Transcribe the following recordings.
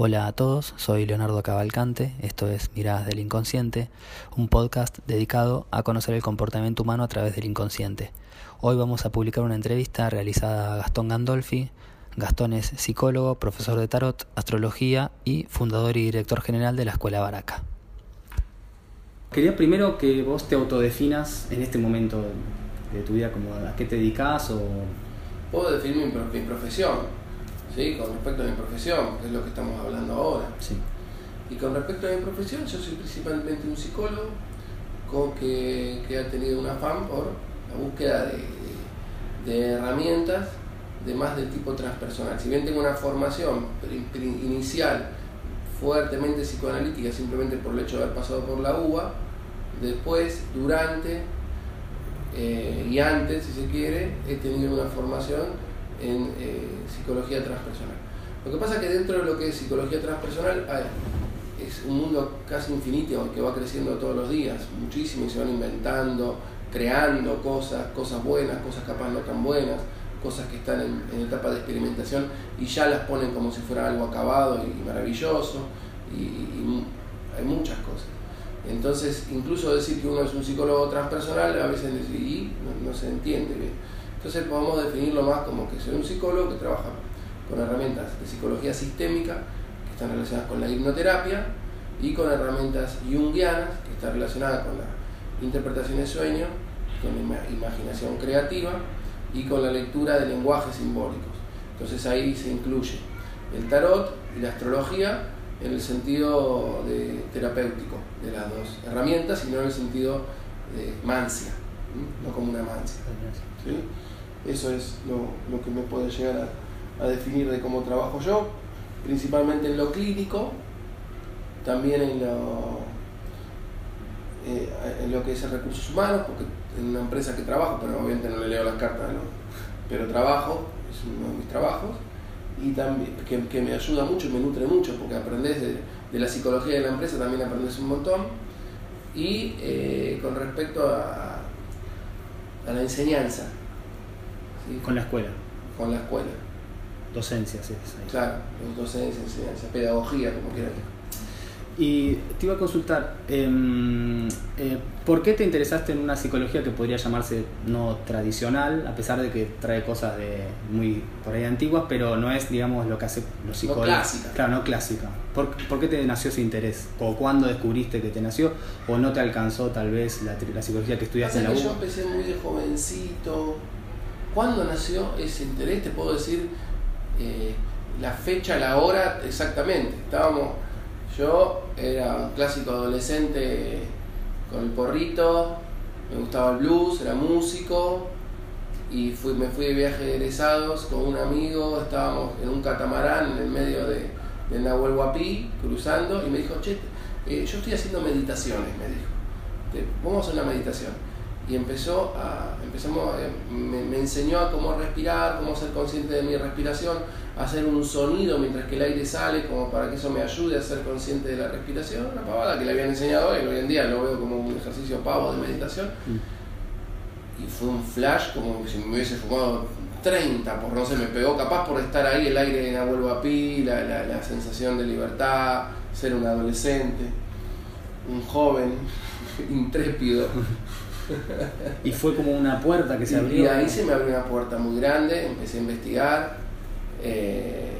Hola a todos, soy Leonardo Cavalcante, esto es Miradas del Inconsciente, un podcast dedicado a conocer el comportamiento humano a través del inconsciente. Hoy vamos a publicar una entrevista realizada a Gastón Gandolfi. Gastón es psicólogo, profesor de tarot, astrología y fundador y director general de la Escuela Baraca. Quería primero que vos te autodefinas en este momento de tu vida, como a qué te dedicas o... Puedo definir mi, mi profesión con respecto a mi profesión, que es lo que estamos hablando ahora. Y con respecto a mi profesión, yo soy principalmente un psicólogo con que, ha tenido un afán por la búsqueda de, herramientas de más del tipo transpersonal. Si bien tengo una formación inicial fuertemente psicoanalítica simplemente por el hecho de haber pasado por la UBA, después, durante eh, y antes, si se quiere, he tenido una formación en eh, psicología transpersonal. Lo que pasa es que dentro de lo que es psicología transpersonal es un mundo casi infinito que va creciendo todos los días, muchísimo, y se van inventando, creando cosas, cosas buenas, cosas capaz no tan buenas, cosas que están en, etapa de experimentación y ya las ponen como si fuera algo acabado y, maravilloso, y, hay muchas cosas. Entonces, incluso decir que uno es un psicólogo transpersonal, a veces no se entiende bien. Entonces podemos definirlo más como que soy un psicólogo que trabaja con herramientas de psicología sistémica que están relacionadas con la hipnoterapia y con herramientas junguianas que están relacionadas con la interpretación de sueño, con la imaginación creativa y con la lectura de lenguajes simbólicos. Entonces ahí se incluye el tarot y la astrología en el sentido de terapéutico de las dos herramientas, sino en el sentido de mancia, no como una mancia. Eso es lo, que me puede llegar a, definir de cómo trabajo yo, principalmente en lo clínico, también en lo, eh, en lo que es recursos humanos, porque en una empresa que trabajo, pero obviamente no le leo las cartas, pero trabajo, es uno de mis trabajos, y también que, me ayuda mucho y me nutre mucho, porque aprendes de, la psicología de la empresa, también aprendes un montón. Y eh, con respecto a, a la enseñanza, con la escuela. Con la escuela. Docencia, sí. Claro, docencia, enseñanza, pedagogía, como quieras. Y te iba a consultar, em, eh, ¿por qué te interesaste en una psicología que podría llamarse no tradicional, a pesar de que trae cosas de muy por ahí antiguas, pero no es, digamos, lo que hace los psicólogos? No clásica. Claro, no clásica. ¿Por, ¿Por, qué te nació ese interés? ¿O cuándo descubriste que te nació? ¿O no te alcanzó tal vez la, la psicología que estudiaste en la U? Yo empecé muy de jovencito, ¿Cuándo nació ese interés? Te puedo decir eh, la fecha, la hora exactamente. Estábamos, yo era un clásico adolescente con el porrito, me gustaba el blues, era músico y fui, me fui de viaje de egresados con un amigo, estábamos en un catamarán en el medio de, de Nahuel Huapi, cruzando, y me dijo, che, eh, yo estoy haciendo meditaciones, me dijo, vamos a hacer una meditación y empezó a, empezamos, eh, me, enseñó a cómo respirar, cómo ser consciente de mi respiración, hacer un sonido mientras que el aire sale, como para que eso me ayude a ser consciente de la respiración, una pavada que le habían enseñado y hoy en día lo veo como un ejercicio pavo de meditación. Mm. Y fue un flash como si me hubiese fumado 30, por no sé, me pegó capaz por estar ahí, el aire en abuelo a pi, la, la, la sensación de libertad, ser un adolescente, un joven intrépido. y fue como una puerta que se abrió. Y ahí se me abrió una puerta muy grande, empecé a investigar. Eh,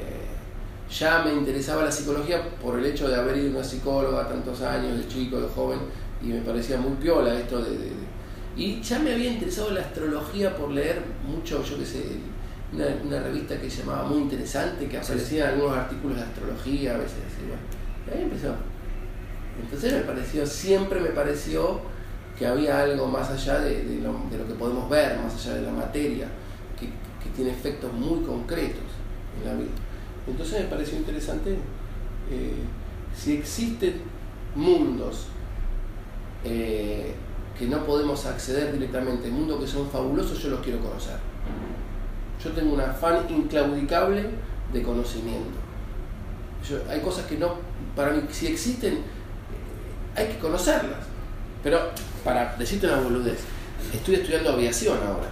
ya me interesaba la psicología por el hecho de haber ido a una psicóloga tantos años, de chico, de joven, y me parecía muy piola esto de, y ya me había interesado la astrología por leer mucho, yo qué sé, una, revista que se llamaba Muy Interesante, que aparecían algunos artículos de astrología a veces. Y ahí empezó. Entonces me pareció, siempre me pareció que había algo más allá de, lo, que podemos ver, más allá de la materia, que, tiene efectos muy concretos en la vida. Entonces me pareció interesante eh, si existen mundos eh, que no podemos acceder directamente, mundos que son fabulosos, yo los quiero conocer. Yo tengo un afán inclaudicable de conocimiento. hay cosas que no, para mí, si existen, hay que conocerlas. Pero, para decirte una boludez, estoy estudiando aviación ahora.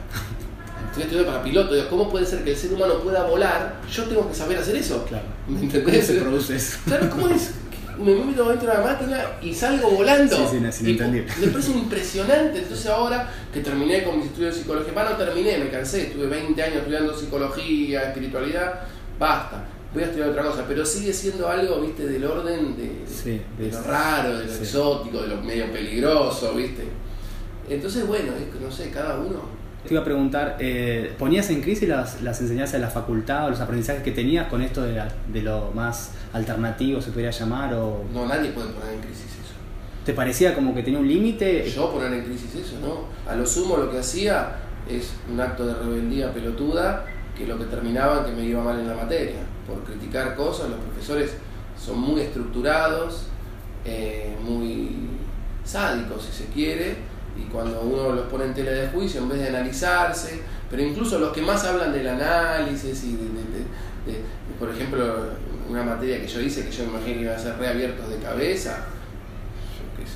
estoy estudiando para piloto, ¿cómo puede ser que el ser humano pueda volar? Yo tengo que saber hacer eso. Claro. ¿Me entendés? ¿Cómo se produce eso? Claro, ¿cómo es? Me meto dentro de una máquina y salgo volando. Sí, sí, no, es inentendible. Me parece impresionante. Entonces ahora que terminé con mis estudios de psicología, bueno, no terminé, me cansé, estuve 20 años estudiando psicología, espiritualidad, basta voy a estudiar otra cosa, pero sigue siendo algo, viste, del orden de, de, lo raro, de lo exótico, de lo medio peligroso, viste. Entonces, bueno, no sé, cada uno. Te iba a preguntar, eh, ¿ponías en crisis las, las, enseñanzas de la facultad o los aprendizajes que tenías con esto de, de lo más alternativo, se podría llamar? O... No, nadie puede poner en crisis eso. ¿Te parecía como que tenía un límite? Yo poner en crisis eso, ¿no? A lo sumo lo que hacía es un acto de rebeldía pelotuda que lo que terminaba que me iba mal en la materia. Por criticar cosas, los profesores son muy estructurados, eh, muy sádicos si se quiere, y cuando uno los pone en tela de juicio, en vez de analizarse, pero incluso los que más hablan del análisis y de, por ejemplo, una materia que yo hice que yo me imaginé que iba a ser reabiertos de cabeza,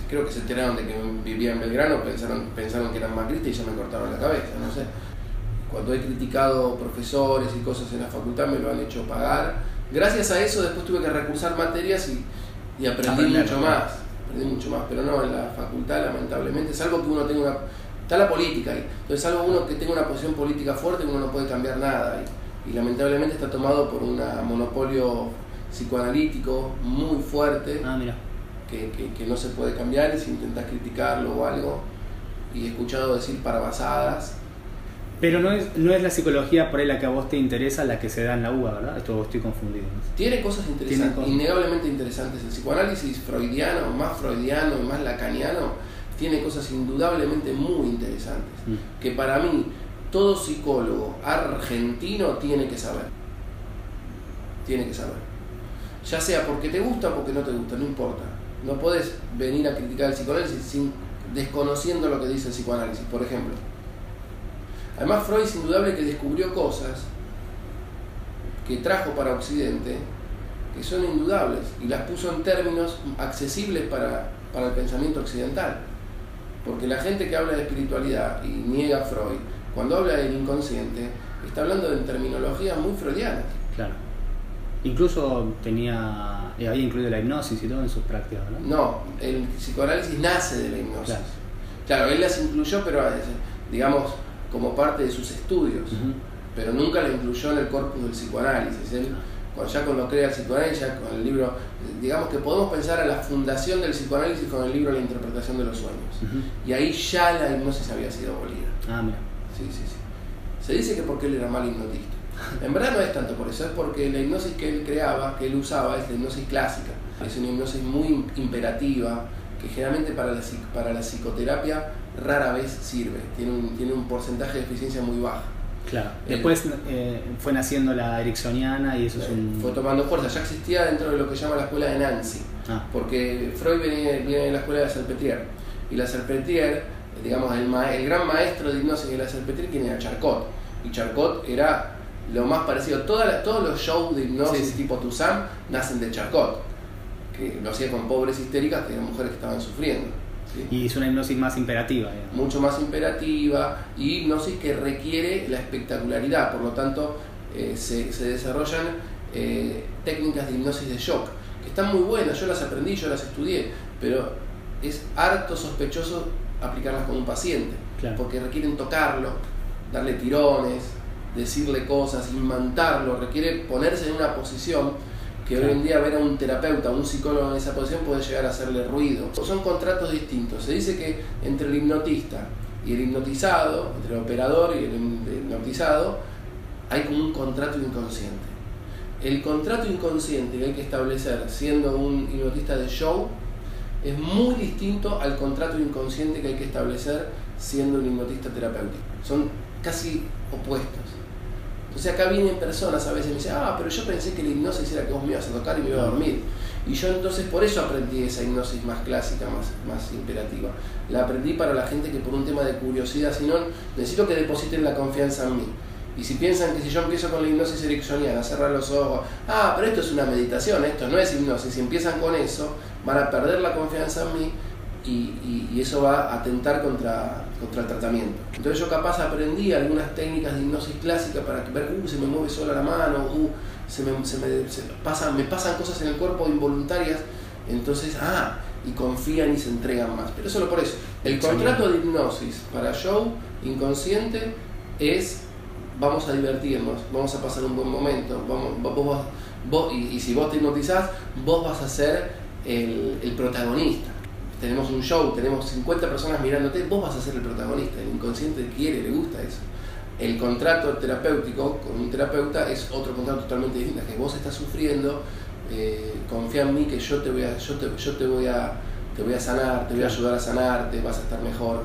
creo que se enteraron de que vivía en Belgrano, pensaron, pensaron que eran macristas y ya me cortaron la cabeza, no sé cuando he criticado profesores y cosas en la facultad me lo han hecho pagar. Gracias a eso después tuve que recursar materias y, aprendí mucho más. Aprendí mucho más, pero no, en la facultad lamentablemente es algo que uno tenga una... Está la política ahí. Entonces es algo uno que tenga una posición política fuerte que uno no puede cambiar nada. Y, lamentablemente está tomado por un monopolio psicoanalítico muy fuerte. Ah, mira. Que, que, no se puede cambiar y si intentas criticarlo o algo. Y he escuchado decir parabasadas pero no es, no es la psicología por ahí la que a vos te interesa la que se da en la UBA, ¿verdad? Esto estoy confundido. Tiene cosas interesantes, innegablemente interesantes. El psicoanálisis freudiano, más freudiano y más lacaniano, tiene cosas indudablemente muy interesantes. Mm. Que para mí, todo psicólogo argentino tiene que saber. Tiene que saber. Ya sea porque te gusta o porque no te gusta, no importa. No puedes venir a criticar el psicoanálisis sin desconociendo lo que dice el psicoanálisis. Por ejemplo, Además, Freud es indudable que descubrió cosas que trajo para Occidente que son indudables y las puso en términos accesibles para, el pensamiento occidental. Porque la gente que habla de espiritualidad y niega a Freud, cuando habla del inconsciente, está hablando de terminologías muy freudianas. Claro. Incluso tenía, eh, había incluido la hipnosis y todo en sus prácticas, ¿no? No, el psicoanálisis nace de la hipnosis. Claro, claro él las incluyó, pero digamos, como parte de sus estudios, pero nunca la incluyó en el corpus del psicoanálisis. Él, cuando, ya cuando crea el psicoanálisis, ya con el libro, digamos que podemos pensar a la fundación del psicoanálisis con el libro La interpretación de los sueños. Y ahí ya la hipnosis había sido abolida. Ah, mira. Sí, sí, sí. Se dice que porque él era mal hipnotista. En verdad no es tanto por eso, es porque la hipnosis que él creaba, que él usaba, es la hipnosis clásica. Es una hipnosis muy imperativa, que generalmente para la, para la psicoterapia rara vez sirve, tiene un, tiene un porcentaje de eficiencia muy baja. Claro. Después eh, fue naciendo la ericksoniana y eso es un... Fue tomando fuerza, ya existía dentro de lo que se llama la escuela de Nancy, ah. porque Freud viene, viene, de la escuela de Salpetrier, y la Salpetrier, digamos, el, el gran maestro de hipnosis de la Salpetrier, quien era Charcot, y Charcot era lo más parecido, todos los shows de hipnosis tipo Toussaint nacen de Charcot, que lo hacía con pobres histéricas, que eran mujeres que estaban sufriendo. Y es una hipnosis más imperativa. Mucho más imperativa y hipnosis que requiere la espectacularidad, por lo tanto eh, se, se, desarrollan eh, técnicas de hipnosis de shock, que están muy buenas, yo las aprendí, yo las estudié, pero es harto sospechoso aplicarlas con un paciente, porque requieren tocarlo, darle tirones, decirle cosas, imantarlo, requiere ponerse en una posición que hoy en día ver a un terapeuta, un psicólogo en esa posición puede llegar a hacerle ruido. Son contratos distintos. Se dice que entre el hipnotista y el hipnotizado, entre el operador y el hipnotizado, hay como un contrato inconsciente. El contrato inconsciente que hay que establecer siendo un hipnotista de show es muy distinto al contrato inconsciente que hay que establecer siendo un hipnotista terapéutico. Son casi opuestos. Entonces acá vienen personas a veces y me dicen, ah, pero yo pensé que la hipnosis era que vos me ibas a tocar y me iba a dormir. Y yo entonces por eso aprendí esa hipnosis más clásica, más, más imperativa. La aprendí para la gente que por un tema de curiosidad, si no, necesito que depositen la confianza en mí. Y si piensan que si yo empiezo con la hipnosis ericksoniana, cerrar los ojos, ah, pero esto es una meditación, esto no es hipnosis, si empiezan con eso, van a perder la confianza en mí y, eso va a atentar contra, contra el tratamiento. Entonces yo capaz aprendí algunas técnicas de hipnosis clásica para ver, uh, se me mueve sola la mano, uh, se me, se me, pasan, me pasan cosas en el cuerpo involuntarias, entonces, ah, y confían y se entregan más. Pero solo por eso. El contrato de hipnosis para show inconsciente es vamos a divertirnos, vamos a pasar un buen momento, vamos, vos, y, si vos te hipnotizás, vos vas a ser el, el protagonista tenemos un show, tenemos 50 personas mirándote, vos vas a ser el protagonista, el inconsciente quiere, le gusta eso. El contrato terapéutico con un terapeuta es otro contrato totalmente distinto, que vos estás sufriendo, eh, confía en mí que yo te voy a, yo te, yo te voy a, te voy a sanar, te voy a ayudar a sanarte, vas a estar mejor.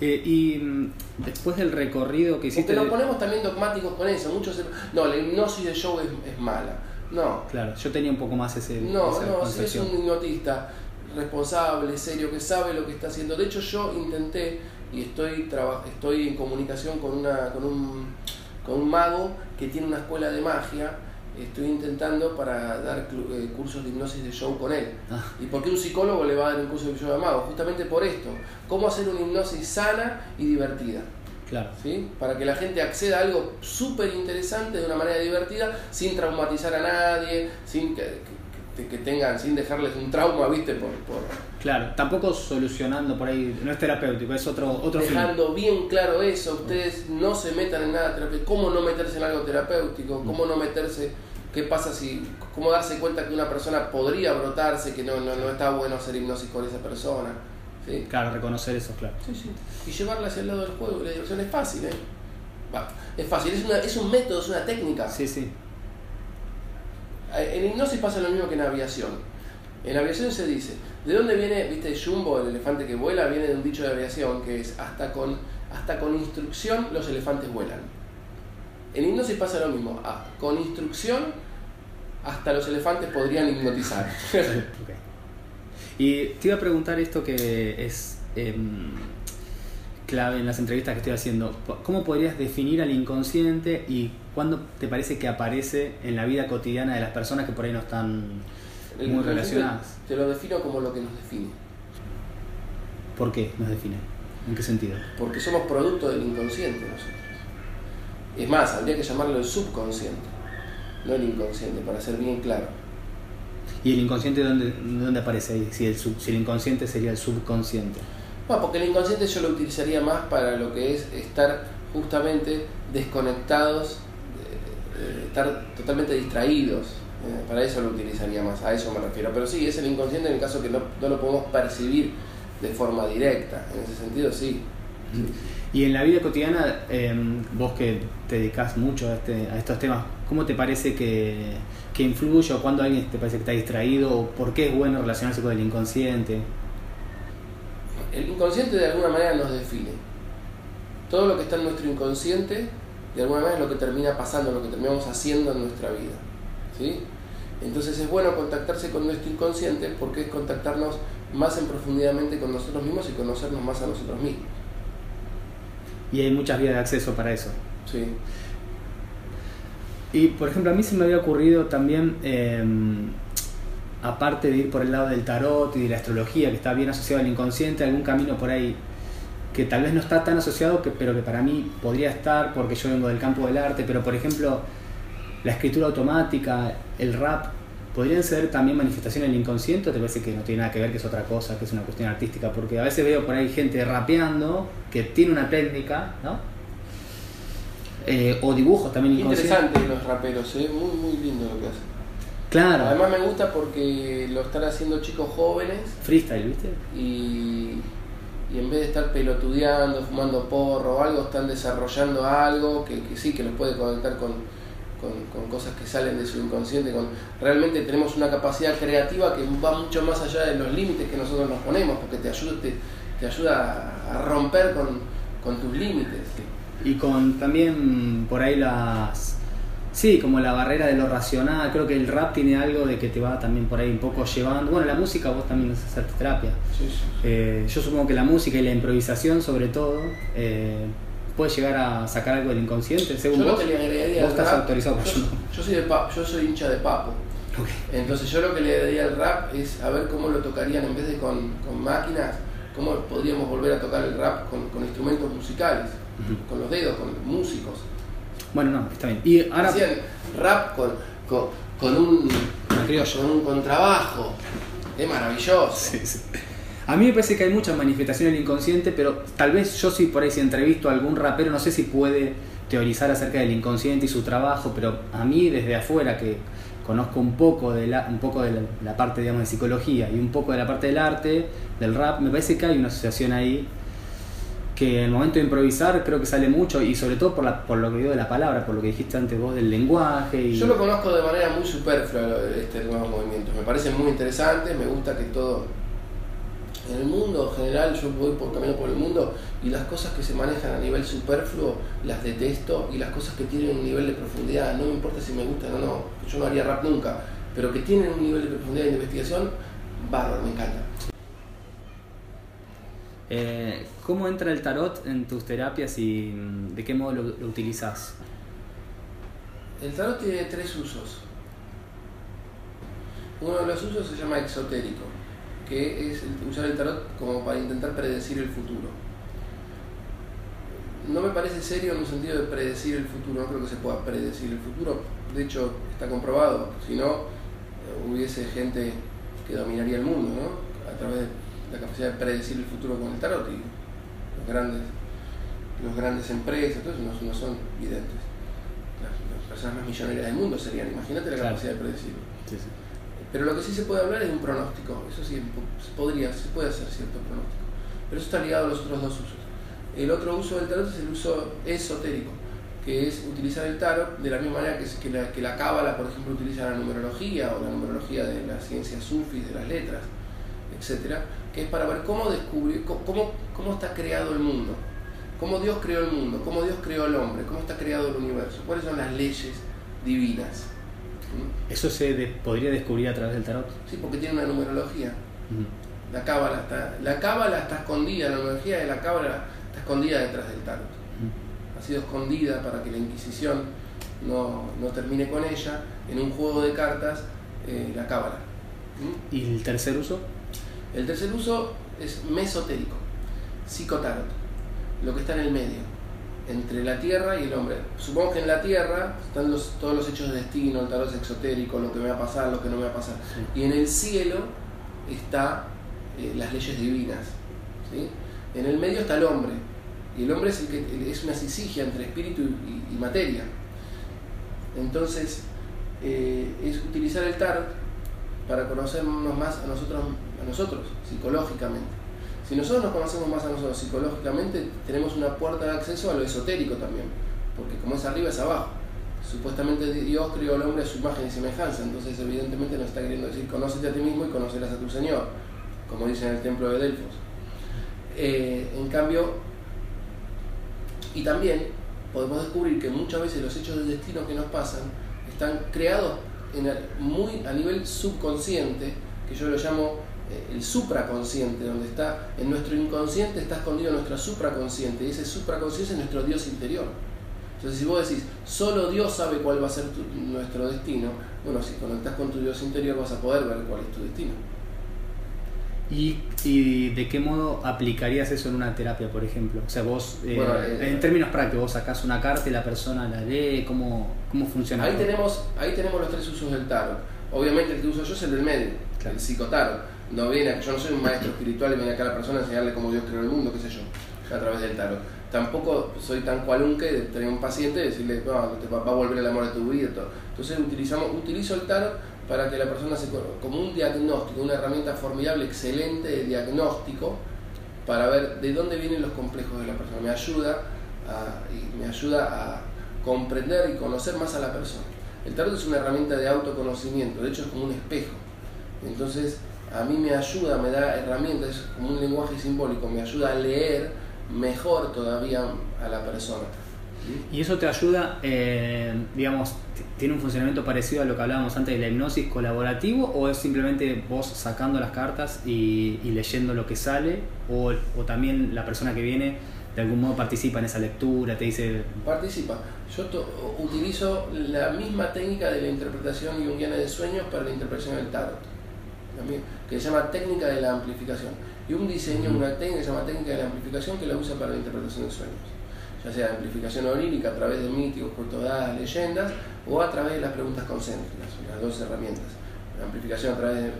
Eh, y mm, después del recorrido que hiciste... Porque nos ponemos también dogmáticos con eso, muchos... No, la hipnosis de show es, mala. No. Claro, yo tenía un poco más ese... No, no, si es un hipnotista responsable, serio, que sabe lo que está haciendo. De hecho, yo intenté y estoy, estoy en comunicación con, una, con, un, con un mago que tiene una escuela de magia. Estoy intentando para dar eh, cursos de hipnosis de show con él. Ah. ¿Y por qué un psicólogo le va a dar un curso de show de mago? Justamente por esto. ¿Cómo hacer una hipnosis sana y divertida? Claro. ¿Sí? Para que la gente acceda a algo súper interesante de una manera divertida, sin traumatizar a nadie, sin que, que tengan, sin dejarles un trauma, ¿viste? Por, Claro, tampoco solucionando por ahí, no es terapéutico, es otro, otro Dejando bien claro eso, ustedes no se metan en nada terapéutico. ¿Cómo no meterse en algo terapéutico? Mm. ¿Cómo no meterse? ¿Qué pasa si.? ¿Cómo darse cuenta que una persona podría brotarse, que no, no, no está bueno hacer hipnosis con esa persona? ¿Sí? Claro, reconocer eso, claro. Sí, sí. Y llevarla hacia el lado del juego, la diversión es fácil, ¿eh? es fácil, es, una, es un método, es una técnica. Sí, sí. En hipnosis pasa lo mismo que en aviación. En aviación se dice, ¿de dónde viene, viste, Jumbo, el elefante que vuela? Viene de un dicho de aviación que es, hasta con, hasta con instrucción los elefantes vuelan. En hipnosis pasa lo mismo, ah, con instrucción hasta los elefantes podrían hipnotizar. Y te iba a preguntar esto que es em, clave en las entrevistas que estoy haciendo. ¿Cómo podrías definir al inconsciente y ¿Cuándo te parece que aparece en la vida cotidiana de las personas que por ahí no están muy relacionadas? Te lo defino como lo que nos define. ¿Por qué nos define? ¿En qué sentido? Porque somos producto del inconsciente nosotros. Es más, habría que llamarlo el subconsciente, no el inconsciente, para ser bien claro. ¿Y el inconsciente dónde, dónde aparece ahí? Si el, si el inconsciente sería el subconsciente. Bueno, porque el inconsciente yo lo utilizaría más para lo que es estar justamente desconectados estar totalmente distraídos. Eh, para eso lo utilizaría más, a eso me refiero. Pero sí, es el inconsciente en el caso que no, no lo podemos percibir de forma directa. En ese sentido, sí. Y en la vida cotidiana, em, vos que te dedicas mucho a, este, a estos temas, ¿cómo te parece que, que influye o cuando alguien te parece que está distraído o por qué es bueno relacionarse con el inconsciente? El inconsciente de alguna manera nos define. Todo lo que está en nuestro inconsciente de alguna manera es lo que termina pasando, lo que terminamos haciendo en nuestra vida. ¿sí? Entonces es bueno contactarse con nuestro inconsciente porque es contactarnos más en profundidamente con nosotros mismos y conocernos más a nosotros mismos. Y hay muchas vías de acceso para eso. Sí. Y por ejemplo, a mí se me había ocurrido también, em, aparte de ir por el lado del tarot y de la astrología, que está bien asociado al inconsciente, algún camino por ahí que tal vez no está tan asociado, pero que para mí podría estar porque yo vengo del campo del arte, pero por ejemplo la escritura automática, el rap, podrían ser también manifestaciones del inconsciente, te parece que no tiene nada que ver, que es otra cosa, que es una cuestión artística, porque a veces veo por ahí gente rapeando que tiene una técnica, ¿no? Eh, o dibujos también Interesante los raperos, ¿eh? muy, muy lindo lo que hacen. Claro. Además me gusta porque lo están haciendo chicos jóvenes. Freestyle, ¿viste? Y y en vez de estar pelotudeando, fumando porro o algo, están desarrollando algo que, sí, que los puede conectar con, cosas que salen de su inconsciente. Con, realmente tenemos una capacidad creativa que va mucho más allá de los límites que nosotros nos ponemos, porque te ayuda, te, ayuda a romper con, tus límites. Y con también por ahí las Sí, como la barrera de lo racional. Creo que el rap tiene algo de que te va también por ahí un poco llevando. Bueno, la música vos también hacer terapia. Eh, yo supongo que la música y la improvisación, sobre todo, eh, puede llegar a sacar algo del inconsciente. Según yo vos, vos estás autorizado. Yo, yo, soy de yo soy hincha de Papo. Entonces yo lo que le daría al rap es a ver cómo lo tocarían en vez de con, máquinas, cómo podríamos volver a tocar el rap con, instrumentos musicales, con los dedos, con músicos. Bueno, no, está bien. Y ahora... Hacían rap con, con, un, con un contrabajo. Es maravilloso. A mí me parece que hay muchas manifestaciones del inconsciente, pero tal vez yo sí por ahí si entrevisto a algún rapero, no sé si puede teorizar acerca del inconsciente y su trabajo, pero a mí desde afuera que conozco un poco de la, un poco de la, parte digamos, de psicología y un poco de la parte del arte, del rap, me parece que hay una asociación ahí que en el momento de improvisar creo que sale mucho y sobre todo por, la, por lo que digo de la palabra, por lo que dijiste antes vos del lenguaje. Y... Yo lo conozco de manera muy superflua este nuevo movimiento, me parece muy interesante, me gusta que todo en el mundo en general, yo voy por camino por el mundo y las cosas que se manejan a nivel superfluo las detesto y las cosas que tienen un nivel de profundidad, no me importa si me gustan o no, yo no haría rap nunca, pero que tienen un nivel de profundidad de investigación, bárbaro, me encanta. Eh, ¿Cómo entra el tarot en tus terapias y mm, de qué modo lo, lo utilizas? El tarot tiene tres usos. Uno de los usos se llama exotérico que es usar el tarot como para intentar predecir el futuro. No me parece serio en un sentido de predecir el futuro, no creo que se pueda predecir el futuro, de hecho está comprobado, si no eh, hubiese gente que dominaría el mundo, ¿no? A través de la capacidad de predecir el futuro con el tarot y los grandes, los grandes empresas, todo eso no, son videntes. Las, personas más millonarias del mundo serían, imagínate la capacidad de predecirlo. Pero lo que sí se puede hablar es de un pronóstico, eso sí, se podría, se puede hacer cierto pronóstico. Pero eso está ligado a los otros dos usos. El otro uso del tarot es el uso esotérico, que es utilizar el tarot de la misma manera que, la, que la cábala, por ejemplo, utiliza la numerología o la numerología de las ciencias sufis, de las letras, etcétera, que es para ver cómo descubrir, cómo, cómo está creado el mundo, cómo Dios creó el mundo, cómo Dios creó el hombre, cómo está creado el universo, cuáles son las leyes divinas. ¿Eso se podría descubrir a través del tarot? Sí, porque tiene una numerología. La cábala está, la cábala está escondida, la numerología de la cábala está escondida detrás del tarot. Ha sido escondida para que la Inquisición no, termine con ella en un juego de cartas, eh, la cábala. ¿Y el tercer uso? El tercer uso es mesotérico, psicotarot, lo que está en el medio entre la Tierra y el hombre. Supongo que en la Tierra están los, todos los hechos de destino, el tarot exotérico, lo que me va a pasar, lo que no me va a pasar. Y en el cielo está eh, las leyes divinas. ¿sí? En el medio está el hombre. Y el hombre es, el que, es una sisigia entre espíritu y, materia. Entonces, eh, es utilizar el tarot para conocernos más a nosotros, a nosotros psicológicamente. Si nosotros nos conocemos más a nosotros psicológicamente, tenemos una puerta de acceso a lo esotérico también, porque como es arriba es abajo. Supuestamente Dios creó al hombre a su imagen y semejanza, entonces evidentemente nos está queriendo decir conócete a ti mismo y conocerás a tu Señor, como dice en el templo de Delfos. Eh, en cambio, y también podemos descubrir que muchas veces los hechos del destino que nos pasan están creados en muy a nivel subconsciente, que yo lo llamo el supraconsciente, donde está en nuestro inconsciente está escondido nuestro supraconsciente, y ese supraconsciente es nuestro Dios interior. Entonces, si vos decís, solo Dios sabe cuál va a ser nuestro destino, bueno, si conectás con tu Dios interior vas a poder ver cuál es tu destino. ¿Y, de qué modo aplicarías eso en una terapia, por ejemplo? O sea, vos, eh, eh, en términos prácticos, vos sacás una carta y la persona la lee, ¿cómo, cómo funciona? Ahí tenemos, ahí tenemos los tres usos del tarot. Obviamente el que uso yo es el del medio, el psicotarot no viene, yo no soy un maestro espiritual y viene acá a la persona a enseñarle cómo Dios creó el mundo, qué sé yo, a través del tarot. Tampoco soy tan cualunque de tener un paciente y decirle, no, te va, a volver el amor a tu vida. Todo. Entonces utilizamos, utilizo el tarot para que la persona se como un diagnóstico, una herramienta formidable, excelente de diagnóstico para ver de dónde vienen los complejos de la persona. Me ayuda me ayuda a comprender y conocer más a la persona. El tarot es una herramienta de autoconocimiento, de hecho es como un espejo. Entonces, a mí me ayuda, me da herramientas, es como un lenguaje simbólico, me ayuda a leer mejor todavía a la persona. ¿Y eso te ayuda, eh, digamos, tiene un funcionamiento parecido a lo que hablábamos antes de la hipnosis colaborativo o es simplemente vos sacando las cartas y, leyendo lo que sale o, también la persona que viene de algún modo participa en esa lectura, te dice... Participa. Yo utilizo la misma técnica de la interpretación junguiana de sueños para la interpretación del tarot, que se llama técnica de la amplificación. Y un diseño, una técnica que se llama técnica de la amplificación que la usa para la interpretación de sueños. Ya sea amplificación onírica a través de míticos, cuentos leyendas, o a través de las preguntas concéntricas, las dos herramientas. La amplificación a través de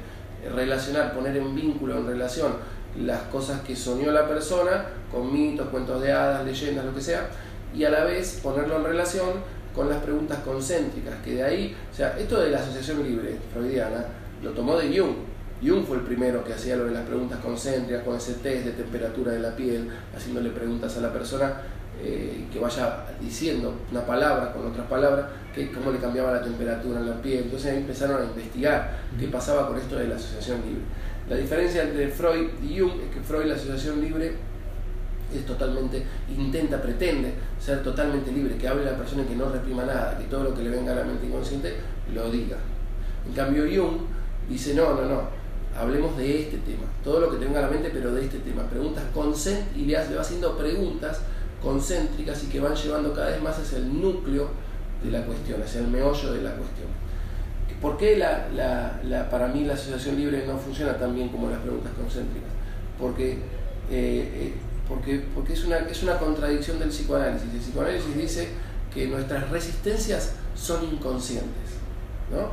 relacionar, poner en vínculo, en relación las cosas que soñó la persona con mitos, cuentos de hadas, leyendas, lo que sea, y a la vez ponerlo en relación con las preguntas concéntricas, que de ahí, o sea, esto de la asociación libre freudiana lo tomó de Jung. Jung fue el primero que hacía lo de las preguntas concéntricas, con ese test de temperatura de la piel, haciéndole preguntas a la persona eh, que vaya diciendo una palabra con otras palabras, que cómo le cambiaba la temperatura en la piel. Entonces ahí empezaron a investigar qué pasaba con esto de la asociación libre. La diferencia entre Freud y Jung es que Freud, la asociación libre, es totalmente, intenta, pretende ser totalmente libre, que hable la persona y que no reprima nada, que todo lo que le venga a la mente inconsciente lo diga. En cambio, Jung dice, no, no, no, hablemos de este tema, todo lo que te venga a la mente, pero de este tema. Preguntas consent y le, va haciendo preguntas concéntricas y que van llevando cada vez más hacia el núcleo de la cuestión, hacia el meollo de la cuestión. ¿Por qué la, para mí la asociación libre no funciona tan bien como las preguntas concéntricas? Porque, eh, eh, porque, porque es, una, es una contradicción del psicoanálisis. El psicoanálisis dice que nuestras resistencias son inconscientes. ¿no?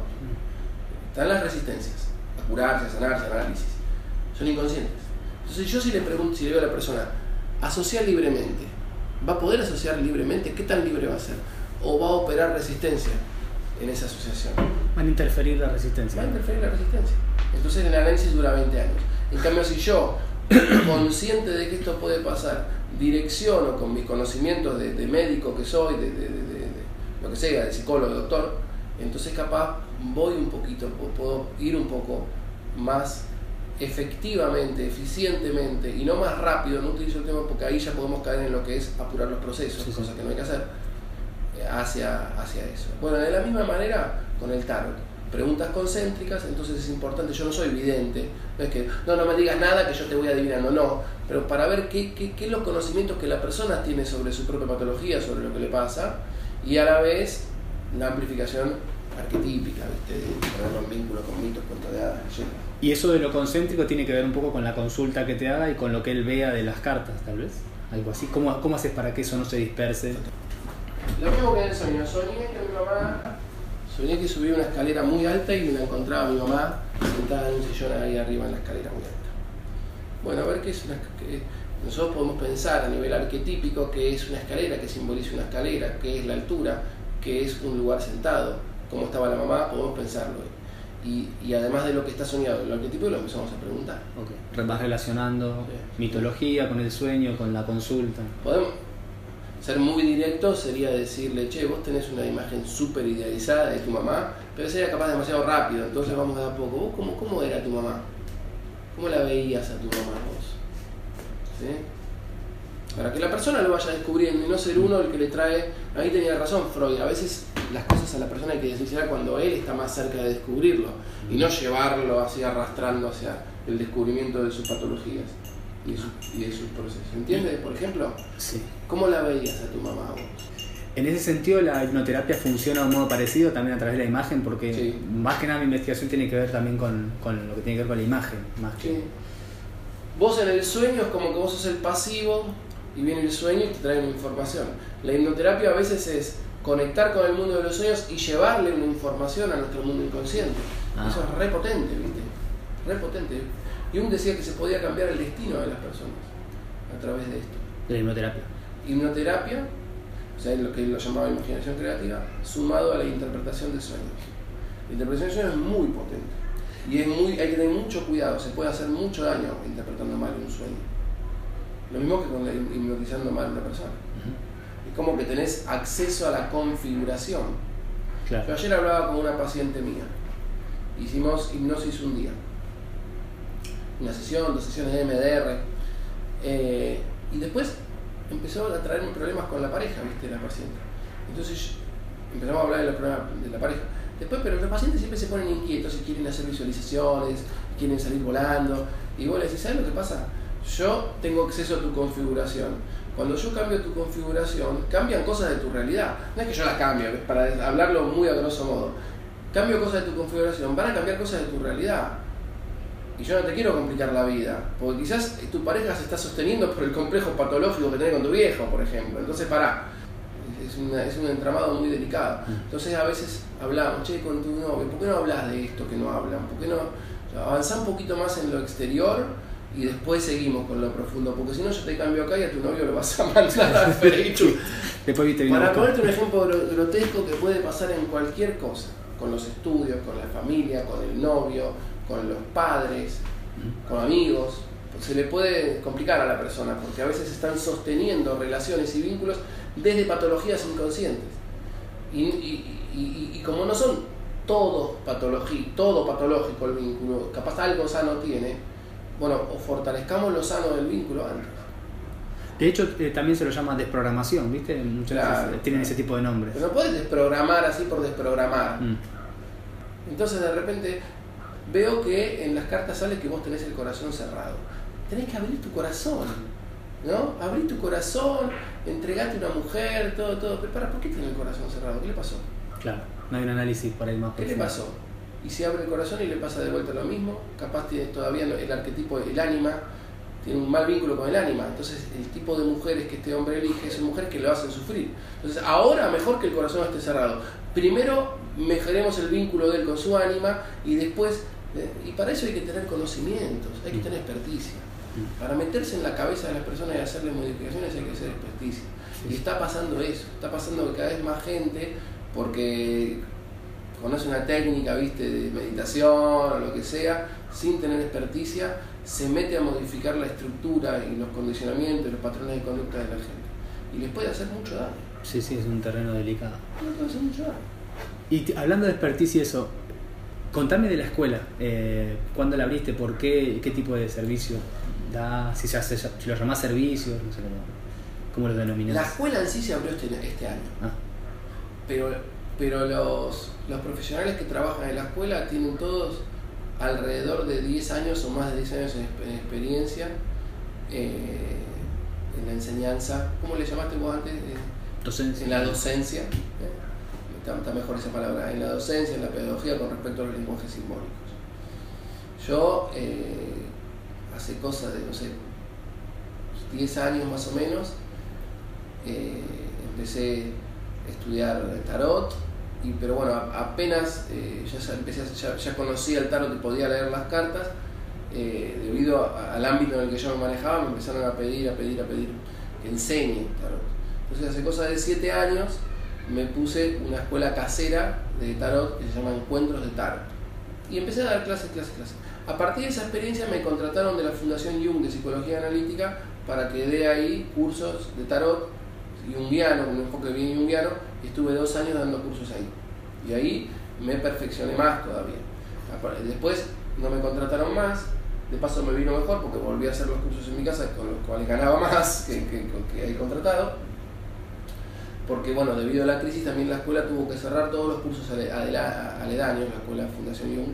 Están las resistencias, a curarse, a sanarse, a análisis. Son inconscientes. Entonces yo si le pregunto, si le digo a la persona, asociar libremente, ¿va a poder asociar libremente? ¿Qué tan libre va a ser? ¿O va a operar resistencia? en esa asociación. Van a interferir la resistencia. Van a interferir la resistencia. Entonces el análisis dura 20 años. En cambio, si yo, consciente de que esto puede pasar, direcciono con mis conocimientos de, médico que soy, de, lo que sea, de psicólogo, de doctor, entonces capaz voy un poquito, puedo ir un poco más efectivamente, eficientemente y no más rápido, no utilizo el tema porque ahí ya podemos caer en lo que es apurar los procesos, cosas que no hay que hacer hacia, hacia eso. Bueno, de la misma manera con el tarot. Preguntas concéntricas, entonces es importante, yo no soy vidente, no es que no, no me digas nada que yo te voy adivinando, no, pero para ver qué, qué, qué los conocimientos que la persona tiene sobre su propia patología, sobre lo que le pasa, y a la vez la amplificación arquetípica, ¿viste? ponerlo en vínculo con mitos, cuentos de hadas, Y eso de lo concéntrico tiene que ver un poco con la consulta que te haga y con lo que él vea de las cartas, tal vez. Algo así. ¿Cómo, cómo haces para que eso no se disperse? Lo mismo que en el sueño, soñé que mi mamá, soñé que subía una escalera muy alta y me la encontraba mi mamá sentada en un sillón ahí arriba en la escalera muy alta. Bueno, a ver qué es una que nosotros podemos pensar a nivel arquetípico que es una escalera, que simboliza una escalera, que es la altura, que es un lugar sentado, como estaba la mamá, podemos pensarlo. Y, y, además de lo que está soñado, el arquetipo lo empezamos a preguntar. Okay. Vas relacionando mitología con el sueño, con la consulta. Podemos, ser muy directo sería decirle, che, vos tenés una imagen súper idealizada de tu mamá, pero sería capaz demasiado rápido, entonces vamos a dar poco. ¿Vos cómo, cómo era tu mamá? ¿Cómo la veías a tu mamá vos? Para que la persona lo vaya descubriendo y no ser uno el que le trae. Ahí tenía razón Freud, a veces las cosas a la persona hay que decirse cuando él está más cerca de descubrirlo y no llevarlo así arrastrando hacia el descubrimiento de sus patologías y de, sus procesos. ¿Entiendes? Por ejemplo, sí. ¿cómo la veías a tu mamá vos? En ese sentido, la hipnoterapia funciona de un modo parecido también a través de la imagen, porque más que nada mi investigación tiene que ver también con, con lo que tiene que ver con la imagen. Más que... Vos en el sueño es como que vos sos el pasivo y viene el sueño y te trae una información. La hipnoterapia a veces es conectar con el mundo de los sueños y llevarle una información a nuestro mundo inconsciente. Ah. Eso es repotente, ¿viste? Repotente. Jung decía que se podía cambiar el destino de las personas a través de esto. De la hipnoterapia. Hipnoterapia, o sea, lo que él lo llamaba imaginación creativa, sumado a la interpretación de sueños. La interpretación de sueños es muy potente. Y es muy, hay que tener mucho cuidado, se puede hacer mucho daño interpretando mal un sueño. Lo mismo que con hipnotizando mal a una persona. Es como que tenés acceso a la configuración. Yo ayer hablaba con una paciente mía. Hicimos hipnosis un día una sesión, dos sesiones de MDR. Eh, y después empezó a traerme problemas con la pareja, ¿viste? La paciente. Entonces empezamos a hablar de los problemas de la pareja. Después, pero los pacientes siempre se ponen inquietos y quieren hacer visualizaciones, quieren salir volando. Y vos le decís, ¿sabes lo que pasa? Yo tengo acceso a tu configuración. Cuando yo cambio tu configuración, cambian cosas de tu realidad. No es que yo las cambie, para hablarlo muy a grosso modo. Cambio cosas de tu configuración, van a cambiar cosas de tu realidad. Y yo no te quiero complicar la vida, porque quizás tu pareja se está sosteniendo por el complejo patológico que tenés con tu viejo, por ejemplo. Entonces, para es, un entramado muy delicado. Mm. Entonces, a veces hablamos, che, con tu novio, ¿por qué no hablas de esto que no hablan? ¿Por qué no avanzar un poquito más en lo exterior? Y después seguimos con lo profundo, porque si no yo te cambio acá y a tu novio lo vas a mandar a después Para ponerte un ejemplo grotesco que puede pasar en cualquier cosa, con los estudios, con la familia, con el novio, con los padres, con amigos, se le puede complicar a la persona porque a veces están sosteniendo relaciones y vínculos desde patologías inconscientes. Y, como no son todos patología, todo patológico el vínculo, capaz algo sano tiene, bueno, o fortalezcamos lo sano del vínculo antes. De hecho, eh, también se lo llama desprogramación, ¿viste? Muchas veces tienen ese tipo de nombres. Pero no puedes desprogramar así por desprogramar. Mm. Entonces, de repente, veo que en las cartas sale que vos tenés el corazón cerrado. Tenés que abrir tu corazón, ¿no? Abrir tu corazón, entregate a una mujer, todo, todo. Pero para, ¿por qué tiene el corazón cerrado? ¿Qué le pasó? Claro, no hay un análisis para ir más ¿Qué le pasó? Y si abre el corazón y le pasa de vuelta lo mismo, capaz tiene todavía el arquetipo, el ánima, tiene un mal vínculo con el ánima. Entonces, el tipo de mujeres que este hombre elige son mujeres que lo hacen sufrir. Entonces, ahora mejor que el corazón esté cerrado. Primero mejoremos el vínculo de él con su ánima y después, eh, y para eso hay que tener conocimientos, hay que tener experticia. Para meterse en la cabeza de las personas y hacerle modificaciones hay que hacer experticia. Y está pasando eso, está pasando que cada vez más gente, porque conoce una técnica, viste, de meditación o lo que sea, sin tener experticia, se mete a modificar la estructura y los condicionamientos, los patrones de conducta de la gente. Y les puede hacer mucho daño. Sí, sí, es un terreno delicado. puede hacer mucho daño. Y hablando de experticia y eso, contame de la escuela. Eh, ¿Cuándo la abriste? ¿Por qué? ¿Qué tipo de servicio da? Si, se si lo llamás servicio, no sé cómo, cómo lo denominás. La escuela en sí se abrió este, este año. Ah. Pero pero los, los profesionales que trabajan en la escuela tienen todos alrededor de 10 años o más de 10 años en, experiencia eh, en la enseñanza. ¿Cómo le llamaste vos antes? Eh, docencia. En la docencia. Eh, está, mejor esa palabra. En la docencia, en la pedagogía con respecto a los lenguajes simbólicos. Yo, hace cosas de, no sé, 10 años más o menos, empecé a estudiar tarot y, pero bueno, apenas eh, ya, empecé, ya, ya, conocía el tarot y podía leer las cartas, eh, debido al ámbito en el que yo me manejaba, me empezaron a pedir, a pedir, a pedir que enseñe tarot. Entonces hace cosa de siete años me puse una escuela casera de tarot que se llama Encuentros de Tarot. Y empecé a dar clases, clases, clases. A partir de esa experiencia me contrataron de la Fundación Jung de Psicología Analítica para que dé ahí cursos de tarot junguiano, un enfoque bien junguiano, y estuve dos años dando cursos ahí. Y ahí me perfeccioné más todavía. Después no me contrataron más, de paso me vino mejor porque volví a hacer los cursos en mi casa con los cuales ganaba más que, que, que hay contratado. Porque bueno, debido a la crisis también la escuela tuvo que cerrar todos los cursos aledaños, la escuela Fundación Jung,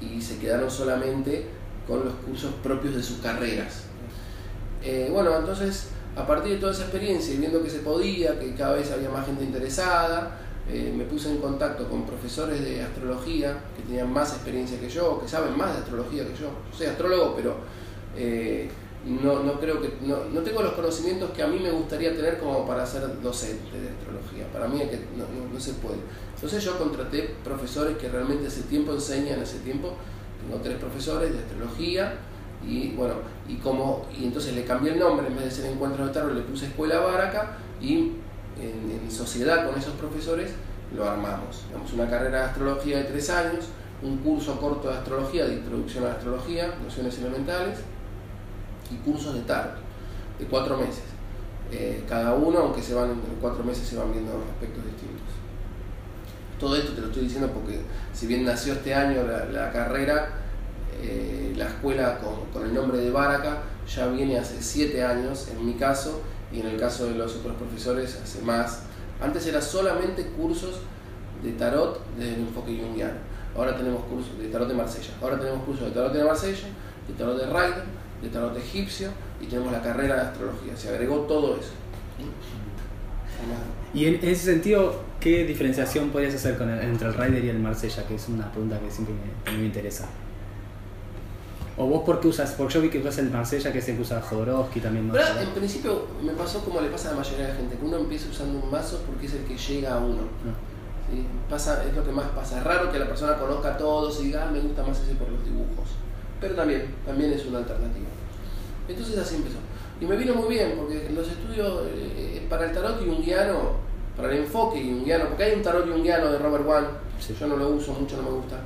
y se quedaron solamente con los cursos propios de sus carreras. Eh, bueno, entonces a partir de toda esa experiencia y viendo que se podía, que cada vez había más gente interesada, eh, me puse en contacto con profesores de astrología que tenían más experiencia que yo, que saben más de astrología que yo. Yo soy astrólogo, pero eh, no, no, creo que no, no, tengo los conocimientos que a mí me gustaría tener como para ser docente de astrología. Para mí es que no, no, se puede. Entonces yo contraté profesores que realmente hace tiempo enseñan, hace tiempo. Tengo tres profesores de astrología y bueno, y como y entonces le cambié el nombre, en vez de ser Encuentros de Tarot le puse Escuela Baraca y en, sociedad con esos profesores lo armamos. Una carrera de astrología de tres años, un curso corto de astrología, de introducción a la astrología, nociones elementales, y cursos de tarot, de cuatro meses. Eh, cada uno, aunque se van en cuatro meses, se van viendo aspectos distintos. Todo esto te lo estoy diciendo porque si bien nació este año la carrera, eh, la escuela con, el nombre de Baraka ya viene hace siete años en mi caso y en el caso de los otros profesores hace más. Antes era solamente cursos de tarot desde el enfoque junguiano. Ahora tenemos cursos de tarot de Marsella. Ahora tenemos cursos de tarot de Marsella de tarot de Rider, de tarot egipcio y tenemos la carrera de astrología. Se agregó todo eso. Y en ese sentido, ¿qué diferenciación podrías hacer con entre el Rider y el Marsella? Que es una pregunta que siempre me, interesa. ¿O vos por qué usas? Porque yo vi que usas el Marsella, que es el que usa Jodorowsky también. ¿no? en principio me pasó como le pasa a la mayoría de la gente, que uno empieza usando un mazo porque es el que llega a uno. Ah. Pasa, es lo que más pasa. Es raro que la persona conozca a todos y diga, ah, me gusta más ese por los dibujos. Pero también, también es una alternativa. Entonces así empezó. Y me vino muy bien, porque los estudios eh, eh, para el tarot junguiano, para el enfoque junguiano, porque hay un tarot junguiano de Robert One, yo no lo uso mucho, no me gusta,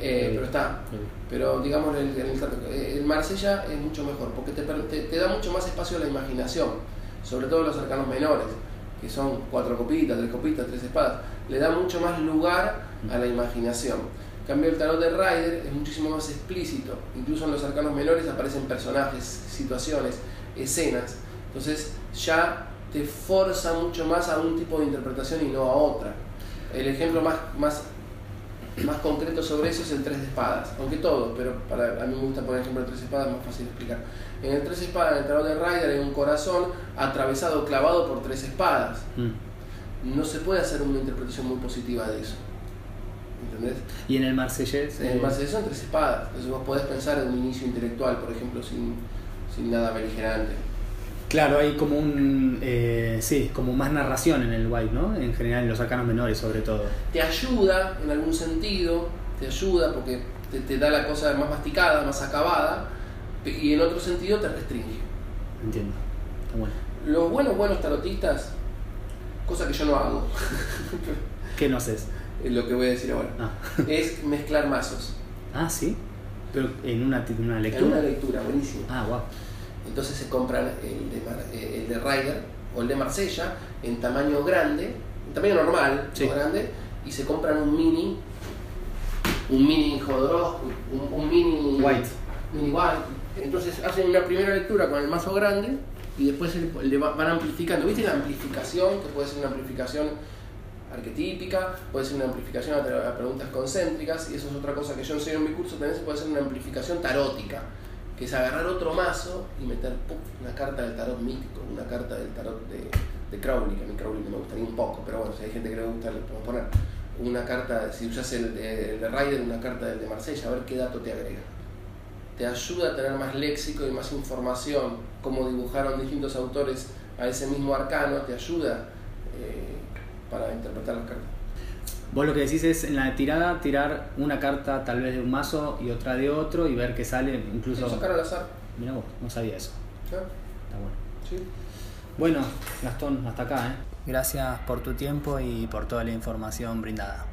eh, pero está. Pero digamos, el, el, Marsella es mucho mejor, porque te, te, da mucho más espacio a la imaginación, sobre todo los arcanos menores, que son cuatro copitas, tres copitas, tres espadas, le da mucho más lugar a la imaginación cambio, el tarot de Rider es muchísimo más explícito. Incluso en los arcanos menores aparecen personajes, situaciones, escenas. Entonces ya te forza mucho más a un tipo de interpretación y no a otra. El ejemplo más, más, más concreto sobre eso es el tres de espadas. Aunque todo, pero para, a mí me gusta poner el ejemplo del tres de espadas, es más fácil de explicar. En el tres de espadas, en el tarot de Rider, hay un corazón atravesado, clavado por tres espadas. Mm. No se puede hacer una interpretación muy positiva de eso. ¿entendés? Y en el Marsellés. En el eh, Marsellés son tres espadas. Entonces vos podés pensar en un inicio intelectual, por ejemplo, sin, sin nada beligerante. Claro, hay como un. Eh, sí, como más narración en el White, ¿no? En general, en los arcanos menores, sobre todo. Te ayuda en algún sentido, te ayuda porque te, te da la cosa más masticada, más acabada, y en otro sentido te restringe. Entiendo. Está bueno. Los buenos, buenos tarotistas, cosa que yo no hago. ¿Qué no haces? lo que voy a decir ahora, ah. es mezclar mazos. Ah, sí. Pero en una, una lectura. En una lectura, buenísimo. Ah, wow. Entonces se compran el de, eh, el de Ryder o el de Marsella en tamaño grande, en tamaño normal, no grande, y se compran un mini, un mini Jodorowsky, un, mini white. Mini white. Entonces hacen una primera lectura con el mazo grande y después le van amplificando. ¿Viste la amplificación? Que puede ser una amplificación arquetípica, puede ser una amplificación a, preguntas concéntricas, y eso es otra cosa que yo enseño en mi curso, también se puede hacer una amplificación tarótica, que es agarrar otro mazo y meter una carta del tarot mítico, una carta del tarot de, de Crowley, que a mí Crowley me gustaría un poco, pero bueno, si hay gente que le gusta, le podemos poner una carta, si usas el de, el de una carta del de Marsella, a ver qué dato te agrega. Te ayuda a tener más léxico y más información, como dibujaron distintos autores a ese mismo arcano, te ayuda. Eh, para interpretar las cartas. Vos lo que decís es en la tirada tirar una carta tal vez de un mazo y otra de otro y ver qué sale, incluso. sacar al azar. Mira vos, no sabía eso. Está bueno. Sí. Bueno, Gastón, hasta acá, ¿eh? Gracias por tu tiempo y por toda la información brindada.